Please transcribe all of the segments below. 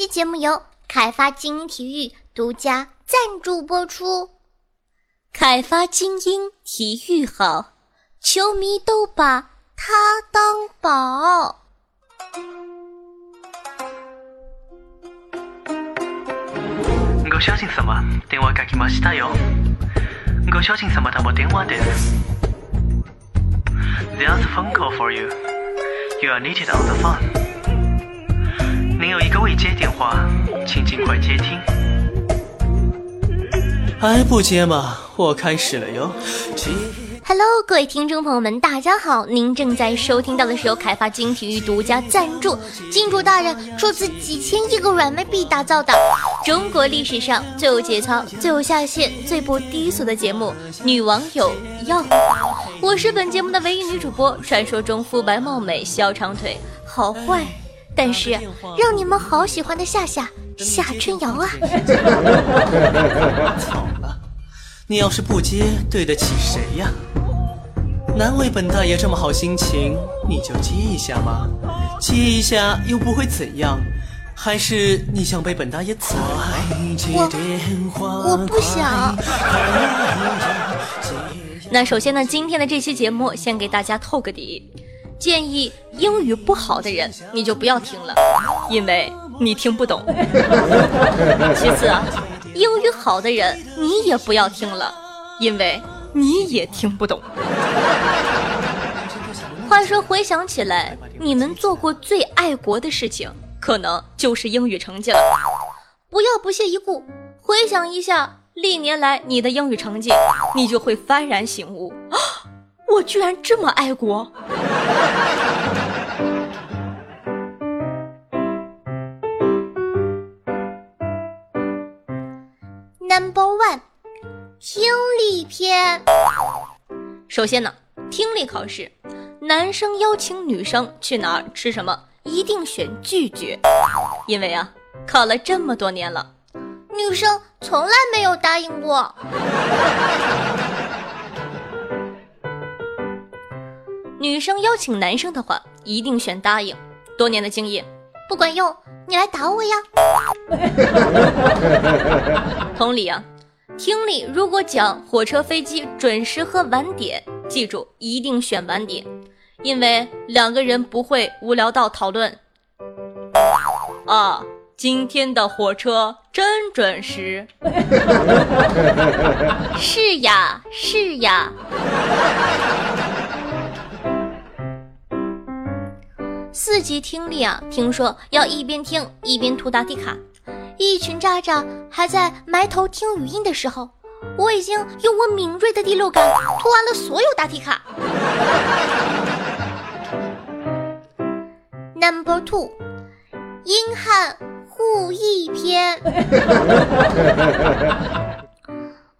本期节目由开发精英体育独家赞助播出。开发精英体育好，球迷都把它当宝。ご主人様、電話かけましたよ。ご主人様とも電話です。There's a phone call for you. You are needed on the phone. 您有一个未接电话，请尽快接听。还不接吗？我开始了哟。Hello，各位听众朋友们，大家好！您正在收听到的是由凯发精英体育独家赞助，金主大人出资几千亿个软妹币打造的中国历史上最有节操、最有下限、最不低俗的节目《女网友要》。我是本节目的唯一女主播，传说中肤白貌美、小长腿、好坏，但是让你们好喜欢的夏夏夏春瑶啊！好了，你要是不接，对得起谁呀？难为本大爷这么好心情，你就接一下嘛。接一下又不会怎样，还是你想被本大爷宰？我我不想。那首先呢，今天的这期节目先给大家透个底，建议英语不好的人你就不要听了，因为你听不懂。其次啊，英语好的人你也不要听了，因为你也听不懂。话说，回想起来，你们做过最爱国的事情，可能就是英语成绩了。不要不屑一顾，回想一下历年来你的英语成绩，你就会幡然醒悟啊！我居然这么爱国！Number one，听力篇。首先呢，听力考试，男生邀请女生去哪儿吃什么，一定选拒绝，因为啊，考了这么多年了，女生从来没有答应过。女生邀请男生的话，一定选答应。多年的经验，不管用，你来打我呀！同理啊，听力如果讲火车、飞机准时和晚点，记住一定选晚点，因为两个人不会无聊到讨论啊，今天的火车真准时。是呀，是呀。四级听力啊，听说要一边听一边涂答题卡。一群渣渣还在埋头听语音的时候，我已经用我敏锐的第六感涂完了所有答题卡。Number two，英汉互译篇。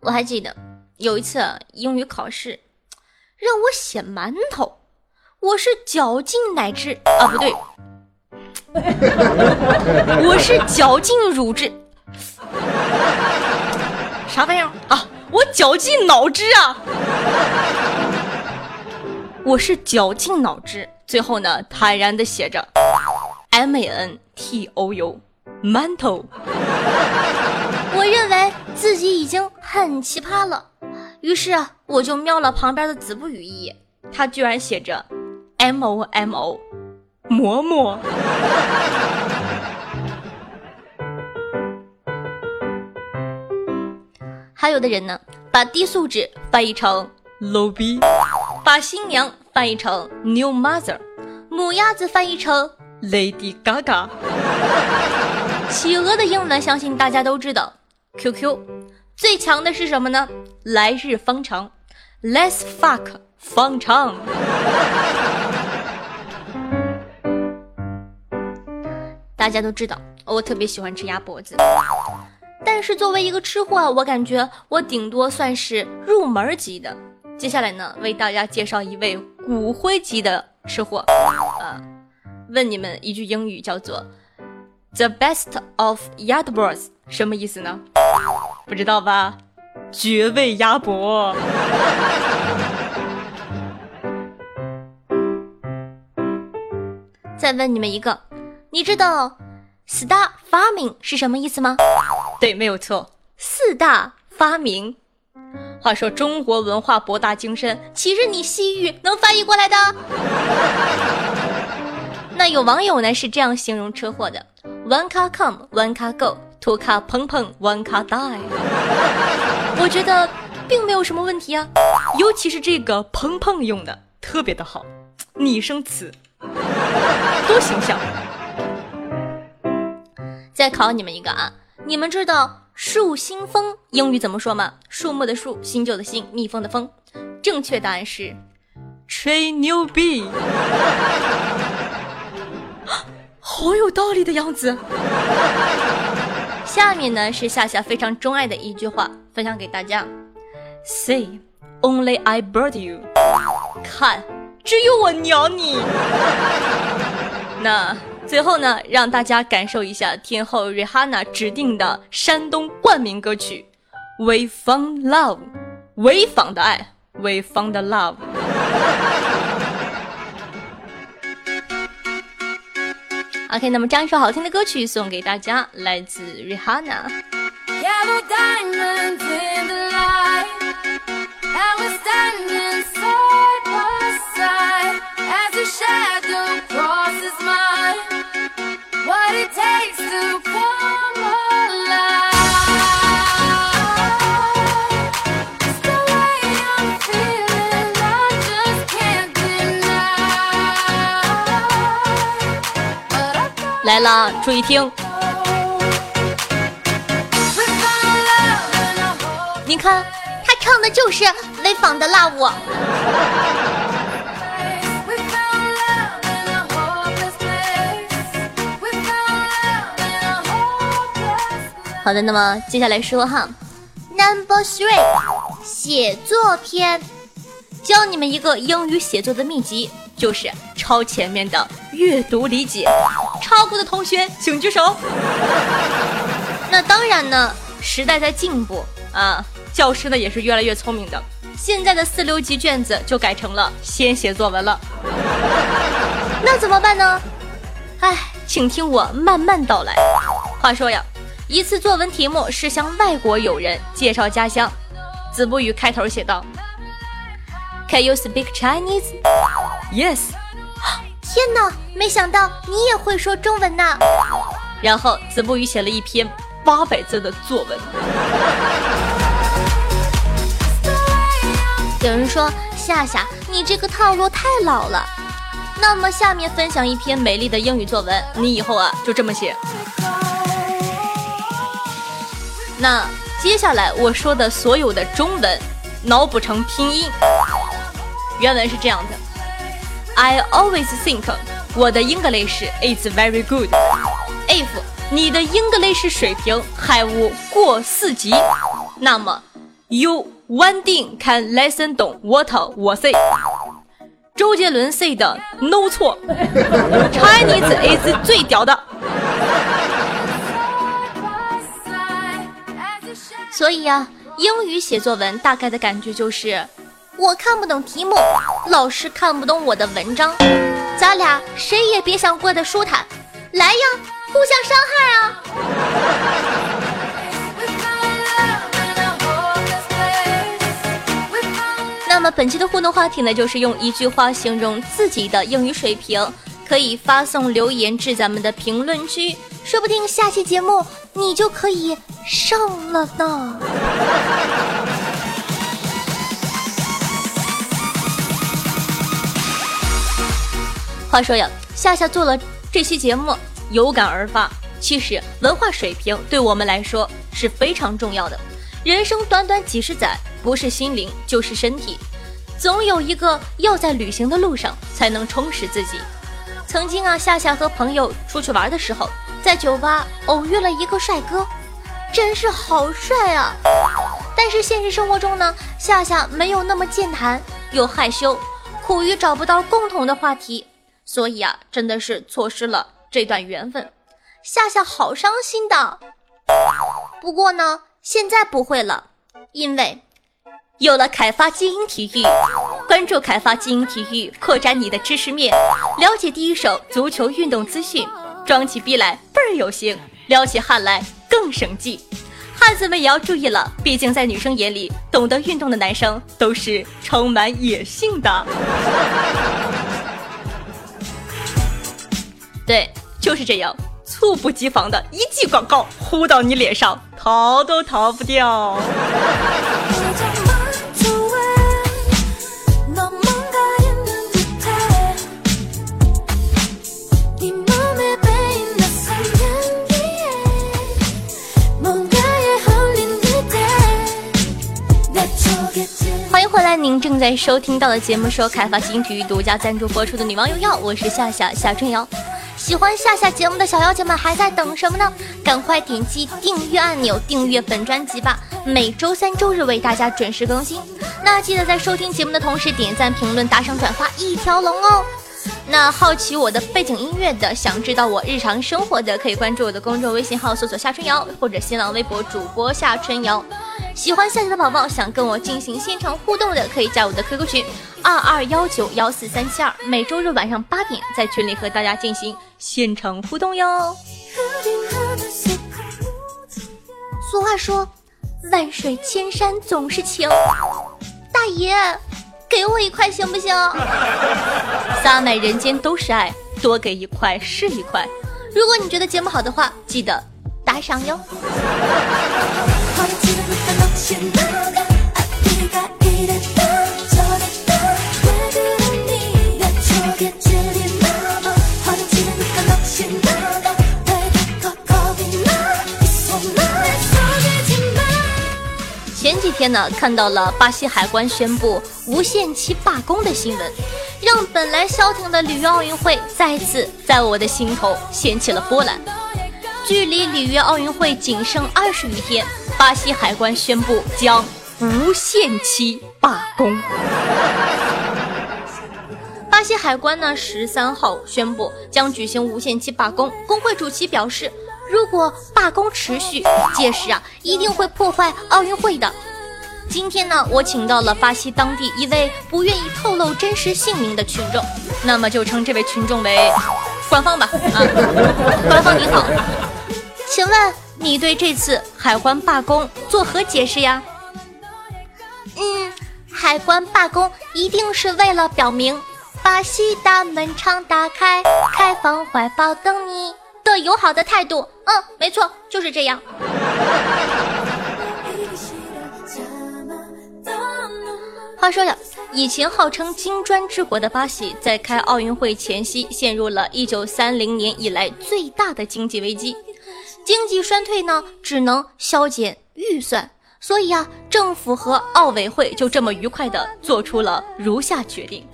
我还记得有一次英语考试，让我写馒头，我是绞尽奶汁啊，不对，我是绞尽乳汁，啥玩意儿啊？我绞尽脑汁啊！我是绞尽脑汁，最后呢，坦然的写着 M A N T O U，馒头。我认为自己已经很奇葩了，于是啊，我就瞄了旁边的子不语一眼，他居然写着 M O M O，馍馍。还有的人呢，把低素质翻译成 low 逼，把新娘翻译成 new mother，母鸭子翻译成 Lady Gaga。企鹅的英文相信大家都知道，QQ。最强的是什么呢？来日方长，Let's fuck 方长。大家都知道，我特别喜欢吃鸭脖子，但是作为一个吃货，我感觉我顶多算是入门级的。接下来呢，为大家介绍一位骨灰级的吃货，呃，问你们一句英语叫做 “the best of Yardbirds” 什么意思呢？不知道吧？绝味鸭脖。再问你们一个，你知道四大发明是什么意思吗？对，没有错，四大发明。话说中国文化博大精深，岂是你西域能翻译过来的？那有网友呢是这样形容车祸的：One car come, one car go, two car 砰砰，one car die。我觉得并没有什么问题啊，尤其是这个砰砰用的特别的好，拟声词多形象。再考你们一个啊，你们知道？树新风英语怎么说吗？树木的树，新旧的新，蜜蜂的蜂。正确答案是吹牛逼，好有道理的样子。下面呢是夏夏非常钟爱的一句话，分享给大家：Say only I bird you，看，只有我鸟你。那。最后呢，让大家感受一下天后 Rihanna 指定的山东冠名歌曲《We Found Love》，潍坊的爱，We Found Love。OK，那么这样一首好听的歌曲送给大家，来自 Rihanna。来了，注意听。你看，他唱的就是潍坊的辣好的，那么接下来说哈，Number Three，写作篇，教你们一个英语写作的秘籍，就是抄前面的阅读理解。抄过的同学请举手。那当然呢，时代在进步啊，教师呢也是越来越聪明的。现在的四六级卷子就改成了先写作文了。那怎么办呢？哎，请听我慢慢道来。话说呀，一次作文题目是向外国友人介绍家乡。子不语开头写道：Can you speak Chinese? Yes. 天哪，没想到你也会说中文呢！然后子不语写了一篇八百字的作文。有人说夏夏，你这个套路太老了。那么下面分享一篇美丽的英语作文，你以后啊就这么写。那接下来我说的所有的中文，脑补成拼音。原文是这样的。I always think 我的 English is very good. If 你的 English 水平还无过四级，那么 you one thing can listen 懂 what 我 say。周杰伦 say 的 no 错，Chinese is 最屌的。所以呀，英语写作文大概的感觉就是。我看不懂题目，老师看不懂我的文章，咱俩谁也别想过得舒坦，来呀，互相伤害啊！那么本期的互动话题呢，就是用一句话形容自己的英语水平，可以发送留言至咱们的评论区，说不定下期节目你就可以上了呢。话说呀，夏夏做了这期节目，有感而发。其实文化水平对我们来说是非常重要的。人生短短几十载，不是心灵就是身体，总有一个要在旅行的路上才能充实自己。曾经啊，夏夏和朋友出去玩的时候，在酒吧偶遇了一个帅哥，真是好帅啊！但是现实生活中呢，夏夏没有那么健谈，又害羞，苦于找不到共同的话题。所以啊，真的是错失了这段缘分，夏夏好伤心的。不过呢，现在不会了，因为有了凯发精英体育，关注凯发精英体育，扩展你的知识面，了解第一手足球运动资讯，装起逼来倍儿有型，撩起汗来更省劲。汉子们也要注意了，毕竟在女生眼里，懂得运动的男生都是充满野性的。对，就是这样，猝不及防的一记广告呼到你脸上，逃都逃不掉。回来，您正在收听到的节目是由开发金体育独家赞助播出的《女王有药》，我是夏夏夏春瑶。喜欢夏夏节目的小妖精们还在等什么呢？赶快点击订阅按钮，订阅本专辑吧！每周三、周日为大家准时更新。那记得在收听节目的同时点赞、评论、打赏、转发一条龙哦。那好奇我的背景音乐的，想知道我日常生活的，可以关注我的公众微信号，搜索夏春瑶，或者新浪微博主播夏春瑶。喜欢夏夏的宝宝，想跟我进行现场互动的，可以加我的 QQ 群二二幺九幺四三七二，每周日晚上八点在群里和大家进行现场互动哟。俗话说，万水千山总是情，大爷，给我一块行不行？撒满人间都是爱，多给一块是一块。如果你觉得节目好的话，记得打赏哟。前几天呢，看到了巴西海关宣布无限期罢工的新闻，让本来消停的里约奥运会再次在我的心头掀起了波澜。距离里约奥运会仅剩二十余天。巴西海关宣布将无限期罢工。巴西海关呢，十三号宣布将举行无限期罢工。工会主席表示，如果罢工持续，届时啊，一定会破坏奥运会的。今天呢，我请到了巴西当地一位不愿意透露真实姓名的群众，那么就称这位群众为官方吧。啊，官方你好，请问？你对这次海关罢工作何解释呀？嗯，海关罢工一定是为了表明巴西大门常打开，开放怀抱等你的友好的态度。嗯，没错，就是这样。话说呀，以前号称金砖之国的巴西，在开奥运会前夕，陷入了一九三零年以来最大的经济危机。经济衰退呢，只能削减预算，所以啊，政府和奥委会就这么愉快地做出了如下决定：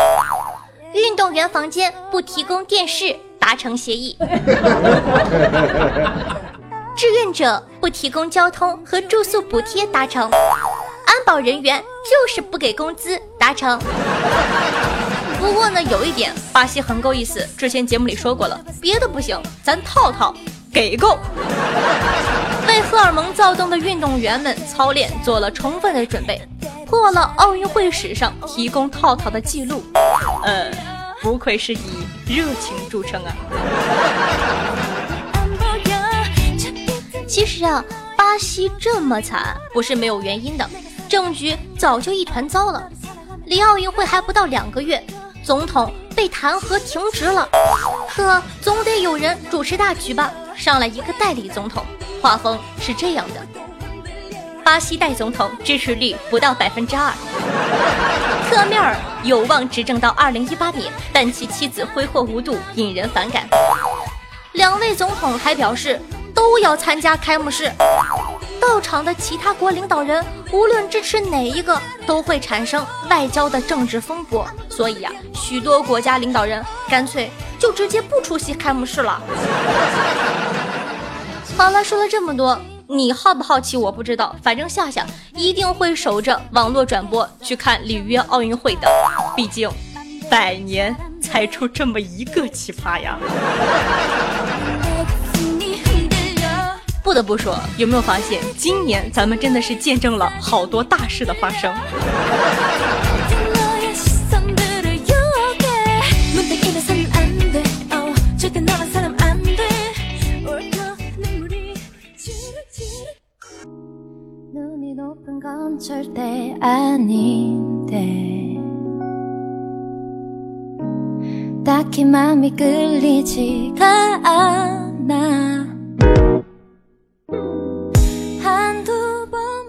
运动员房间不提供电视，达成协议；志愿者不提供交通和住宿补贴，达成；安保人员就是不给工资，达成。不过呢，有一点，巴西很够意思，之前节目里说过了，别的不行，咱套套。给够，为荷尔蒙躁动的运动员们操练做了充分的准备，破了奥运会史上提供套套的记录。呃，不愧是以热情著称啊！其实啊，巴西这么惨不是没有原因的，政局早就一团糟了。离奥运会还不到两个月，总统被弹劾停职了，可总得有人主持大局吧？上来一个代理总统，画风是这样的：巴西代总统支持率不到百分之二，特缪尔有望执政到二零一八年，但其妻子挥霍无度，引人反感。两位总统还表示都要参加开幕式，到场的其他国领导人无论支持哪一个，都会产生外交的政治风波。所以啊，许多国家领导人干脆就直接不出席开幕式了。好了，说了这么多，你好不好奇？我不知道，反正夏夏一定会守着网络转播去看里约奥运会的。毕竟，百年才出这么一个奇葩呀！不得不说，有没有发现，今年咱们真的是见证了好多大事的发生。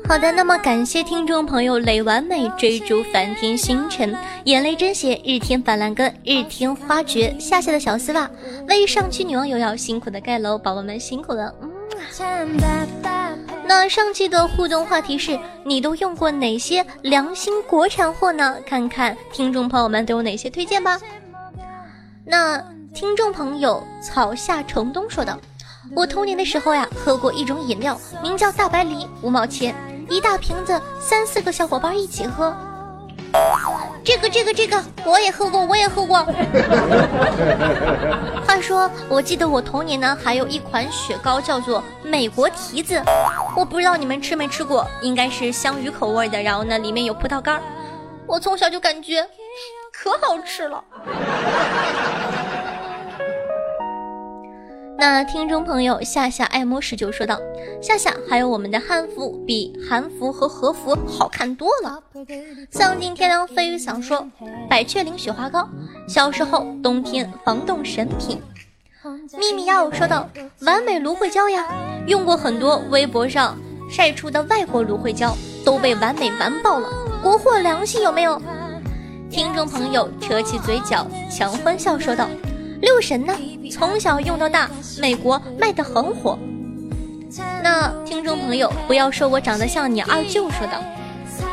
好的，那么感谢听众朋友磊完美追逐梵天星辰，眼泪真血日天板蓝根日天花绝夏夏的小丝袜，为上期女网友要辛苦的盖楼，宝宝们辛苦了。嗯。那上期的互动话题是你都用过哪些良心国产货呢？看看听众朋友们都有哪些推荐吧。那听众朋友草下城东说道：“我童年的时候呀，喝过一种饮料，名叫大白梨，五毛钱。”一大瓶子，三四个小伙伴一起喝。这个这个这个，我也喝过，我也喝过。话说，我记得我童年呢，还有一款雪糕叫做美国提子，我不知道你们吃没吃过，应该是香芋口味的，然后呢，里面有葡萄干。我从小就感觉可好吃了。那听众朋友夏夏爱摸十九说道：“夏夏，还有我们的汉服比韩服和和服好看多了。”丧尽天良飞鱼想说：“百雀羚雪花膏，小时候冬天防冻神品。”秘密妖说道：“完美芦荟胶呀，用过很多，微博上晒出的外国芦荟胶都被完美完爆了，国货良心有没有？”听众朋友扯起嘴角强欢笑说道。六神呢？从小用到大，美国卖的很火。那听众朋友，不要说我长得像你二舅说的，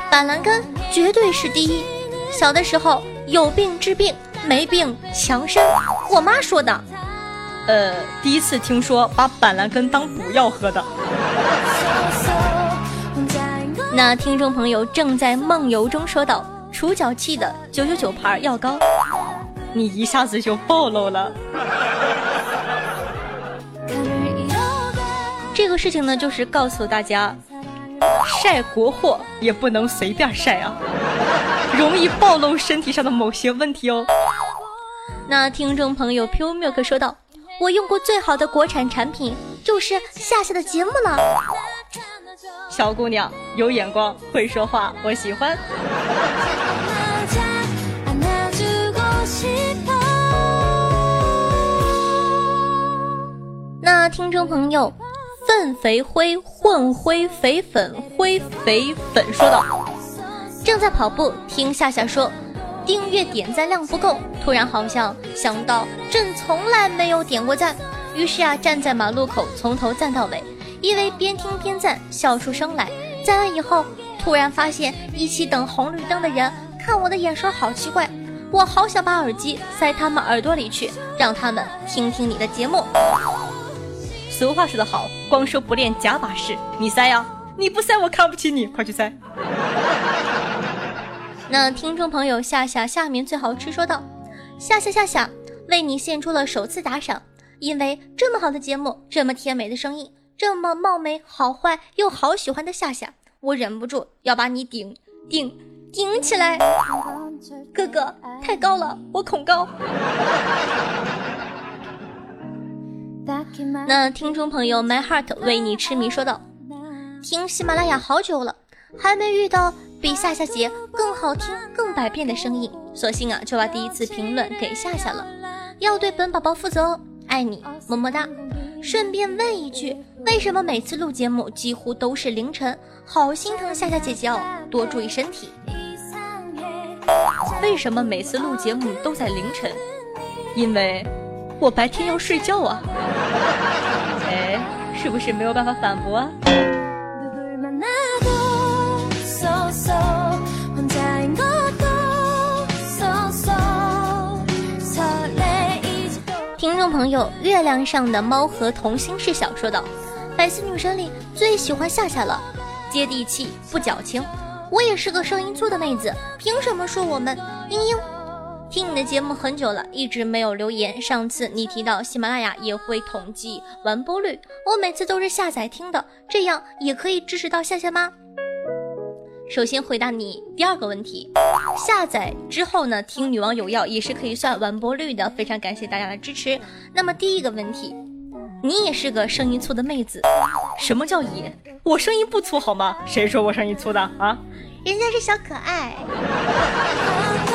板蓝根绝对是第一。小的时候有病治病，没病强身。我妈说的。呃，第一次听说把板蓝根当补药喝的。那听众朋友正在梦游中说道：除脚气的九九九牌药膏。你一下子就暴露了。这个事情呢，就是告诉大家，晒国货也不能随便晒啊，容易暴露身体上的某些问题哦。那听众朋友 Pure Milk 说道：“我用过最好的国产产品就是夏夏的节目了。”小姑娘有眼光，会说话，我喜欢。听众朋友，粪肥灰混灰肥粉灰肥粉说道：“正在跑步，听夏夏说，订阅点赞量不够，突然好像想到朕从来没有点过赞，于是啊，站在马路口从头赞到尾，因为边听边赞，笑出声来。赞完以后，突然发现一起等红绿灯的人看我的眼神好奇怪，我好想把耳机塞他们耳朵里去，让他们听听你的节目。”俗话说得好，光说不练假把式。你塞呀，你不塞我看不起你，快去塞。那听众朋友夏夏下面最好吃说道：夏夏夏夏为你献出了首次打赏，因为这么好的节目，这么甜美的声音，这么貌美好坏又好喜欢的夏夏，我忍不住要把你顶顶顶起来。哥哥太高了，我恐高。那听众朋友，My Heart 为你痴迷说道：“听喜马拉雅好久了，还没遇到比夏夏姐更好听、更百变的声音，索性啊就把第一次评论给夏夏了。要对本宝宝负责哦，爱你，么么哒。顺便问一句，为什么每次录节目几乎都是凌晨？好心疼夏夏姐姐哦，多注意身体。为什么每次录节目都在凌晨？因为。”我白天要睡觉啊！哎，是不是没有办法反驳？啊？听众朋友，月亮上的猫和童心是小说道：“百思女神里最喜欢夏夏了，接地气不矫情。我也是个声音粗的妹子，凭什么说我们？嘤嘤。”听你的节目很久了，一直没有留言。上次你提到喜马拉雅也会统计完播率，我每次都是下载听的，这样也可以支持到夏夏吗？首先回答你第二个问题，下载之后呢，听女王有药也是可以算完播率的，非常感谢大家的支持。那么第一个问题，你也是个声音粗的妹子。什么叫也？我声音不粗好吗？谁说我声音粗的啊？人家是小可爱。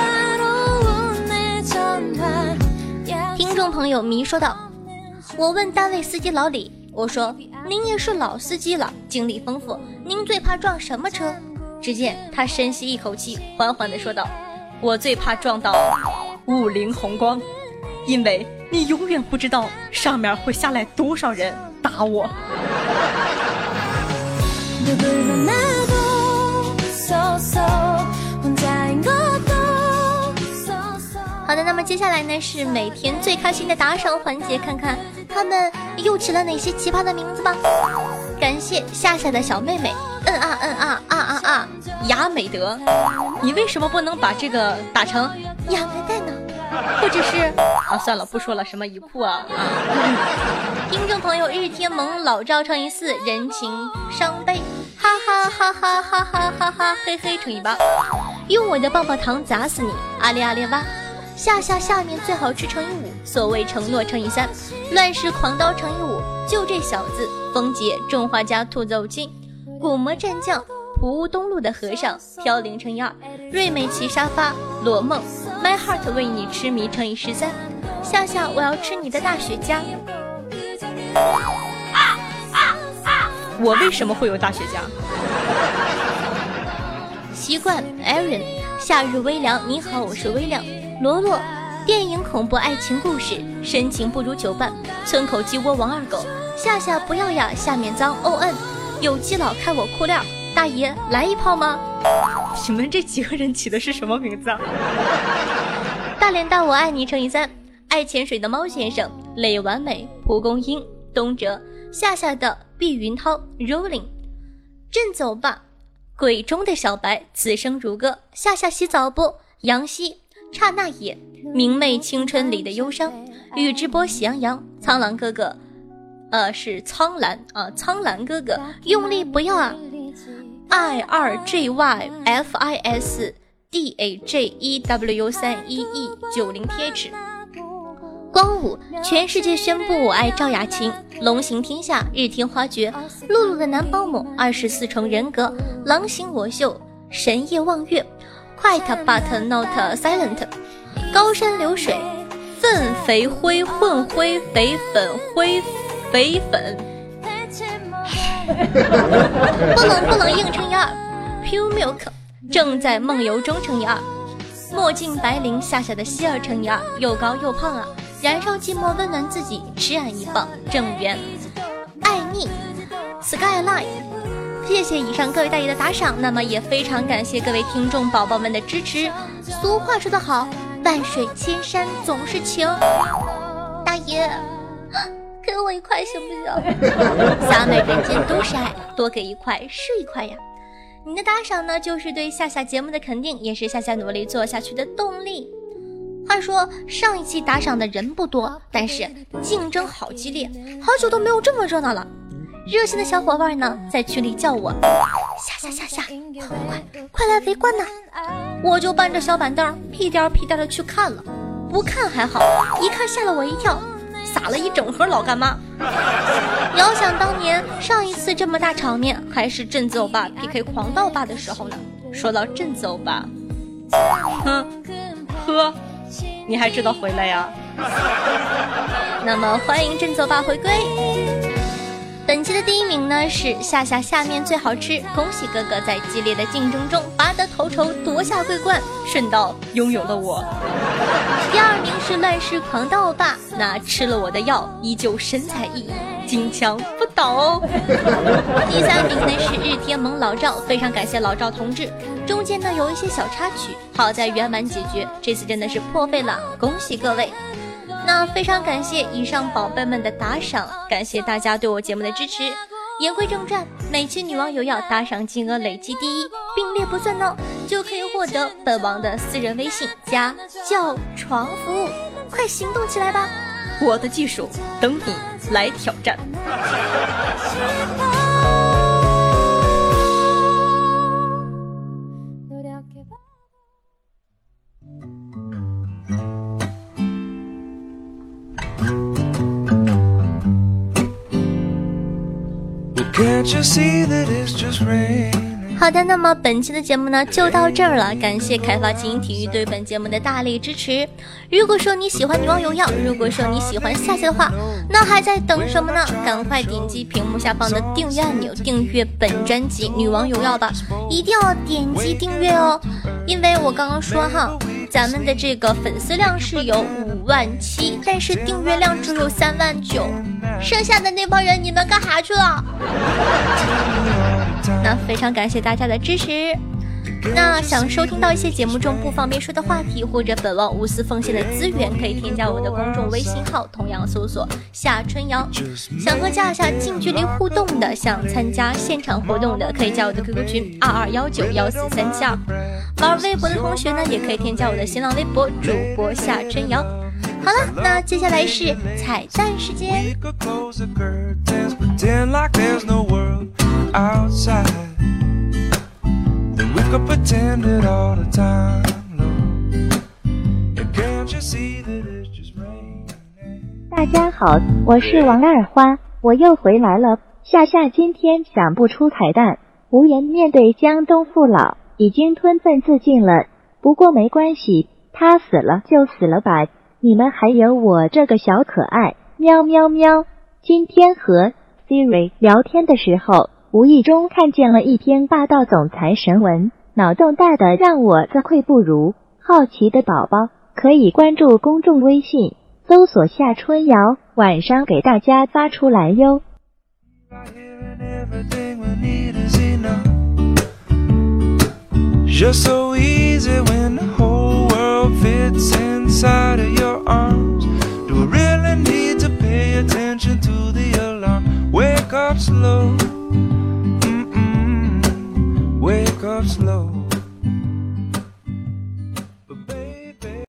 众朋友迷说道：“我问单位司机老李，我说您也是老司机了，经历丰富，您最怕撞什么车？”只见他深吸一口气，缓缓地说道：“我最怕撞到五菱宏光，因为你永远不知道上面会下来多少人打我。”好的，那么接下来呢是每天最开心的打赏环节，看看他们又起了哪些奇葩的名字吧。感谢夏夏的小妹妹，嗯啊嗯啊啊啊啊，雅美德，你为什么不能把这个打成雅个蛋呢？或者是啊，算了，不说了，什么一铺啊啊。听众朋友，日天萌老赵乘以四，人情伤悲，哈哈哈哈哈哈哈哈，嘿嘿乘以八，用我的棒棒糖砸死你，阿列阿列哇。下下下面最好吃乘以五，所谓承诺乘以三，乱世狂刀乘以五，就这小子，风姐种花家兔走金，古魔战将，蒲屋东路的和尚，飘零乘以二，瑞美奇沙发，罗梦，My heart 为你痴迷乘以十三，夏夏我要吃你的大雪茄，我为什么会有大雪茄？习惯，Aaron，夏日微凉，你好，我是微凉。罗罗，电影恐怖爱情故事，深情不如酒伴。村口鸡窝王二狗，夏夏不要呀，下面脏。O N，有基佬开我裤链，大爷来一炮吗？你们这几个人起的是什么名字啊？大脸大我爱你乘以三，爱潜水的猫先生，磊完美，蒲公英，东哲，夏夏的碧云涛，Rolling，朕走吧，鬼中的小白，此生如歌，夏夏洗澡不？杨希。刹那也，明媚青春里的忧伤。宇智波喜羊羊，苍狼哥哥，呃，是苍兰啊，苍兰哥哥，用力不要啊！I 二 J Y F I S D A J E W 三一 E 九零 T H。光武，全世界宣布我爱赵雅琴。龙行天下，日天花绝。露露的男保姆，二十四重人格。狼行我秀，神夜望月。Quiet but not silent。高山流水，粪肥灰混灰肥粉灰肥粉。不能不能硬乘以二。Pure milk 正在梦游中乘以二。墨镜白领夏夏的希尔乘以二。又高又胖啊！燃烧寂寞温暖自己，吃俺一棒。正源爱腻。Skyline。谢谢以上各位大爷的打赏，那么也非常感谢各位听众宝宝们的支持。俗话说得好，万水千山总是情。大爷，给我一块行不行？洒满人间都是爱，多给一块是一块呀。你的打赏呢，就是对夏夏节目的肯定，也是夏夏努力做下去的动力。话说上一期打赏的人不多，但是竞争好激烈，好久都没有这么热闹了。热心的小伙伴呢，在群里叫我下下下下，快快来围观呐！我就搬着小板凳屁颠屁颠的去看了，不看还好，一看吓了我一跳，撒了一整盒老干妈。遥想当年上一次这么大场面，还是镇子欧巴 PK 狂盗霸的时候呢。说到镇子欧巴，哼，呵，你还知道回来呀？那么欢迎镇子欧巴回归。本期的第一名呢是夏夏下面最好吃，恭喜哥哥在激烈的竞争中拔得头筹，夺下桂冠，顺道拥有了我。第二名是乱世狂盗霸，那吃了我的药依旧神采奕奕，金枪不倒哦。第三名呢是日天萌老赵，非常感谢老赵同志，中间呢有一些小插曲，好在圆满解决，这次真的是破费了，恭喜各位。那非常感谢以上宝贝们的打赏，感谢大家对我节目的支持。言归正传，每期女王有要打赏金额累计第一并列不算呢，就可以获得本王的私人微信加叫床服务，快行动起来吧！我的技术等你来挑战。好的，那么本期的节目呢就到这儿了，感谢开发精英体育对本节目的大力支持。如果说你喜欢女王荣耀，如果说你喜欢夏夏的话，那还在等什么呢？赶快点击屏幕下方的订阅按钮，订阅本专辑《女王荣耀》吧，一定要点击订阅哦，因为我刚刚说哈，咱们的这个粉丝量是有五万七，但是订阅量只有三万九，剩下的那帮人你们干啥去了？那非常感谢大家的支持。那想收听到一些节目中不方便说的话题，或者本王无私奉献的资源，可以添加我的公众微信号，同样搜索夏春瑶。想和夏夏近距离互动的，想参加现场活动的，可以加我的 QQ 群二二幺九幺四三七二。玩微博的同学呢，也可以添加我的新浪微博主播夏春瑶。好了，那接下来是彩蛋时间。大家好，我是王二花，我又回来了。夏夏今天想不出彩蛋，无颜面对江东父老，已经吞粪自尽了。不过没关系，他死了就死了吧。你们还有我这个小可爱，喵喵喵。今天和 Siri 聊天的时候。无意中看见了一篇霸道总裁神文，脑洞大的让我自愧不如。好奇的宝宝可以关注公众微信，搜索夏春瑶，晚上给大家发出来哟。just so easy when i fits inside of your arms Do I really need to pay attention to the alarm? Wake up slow mm -mm. Wake up slow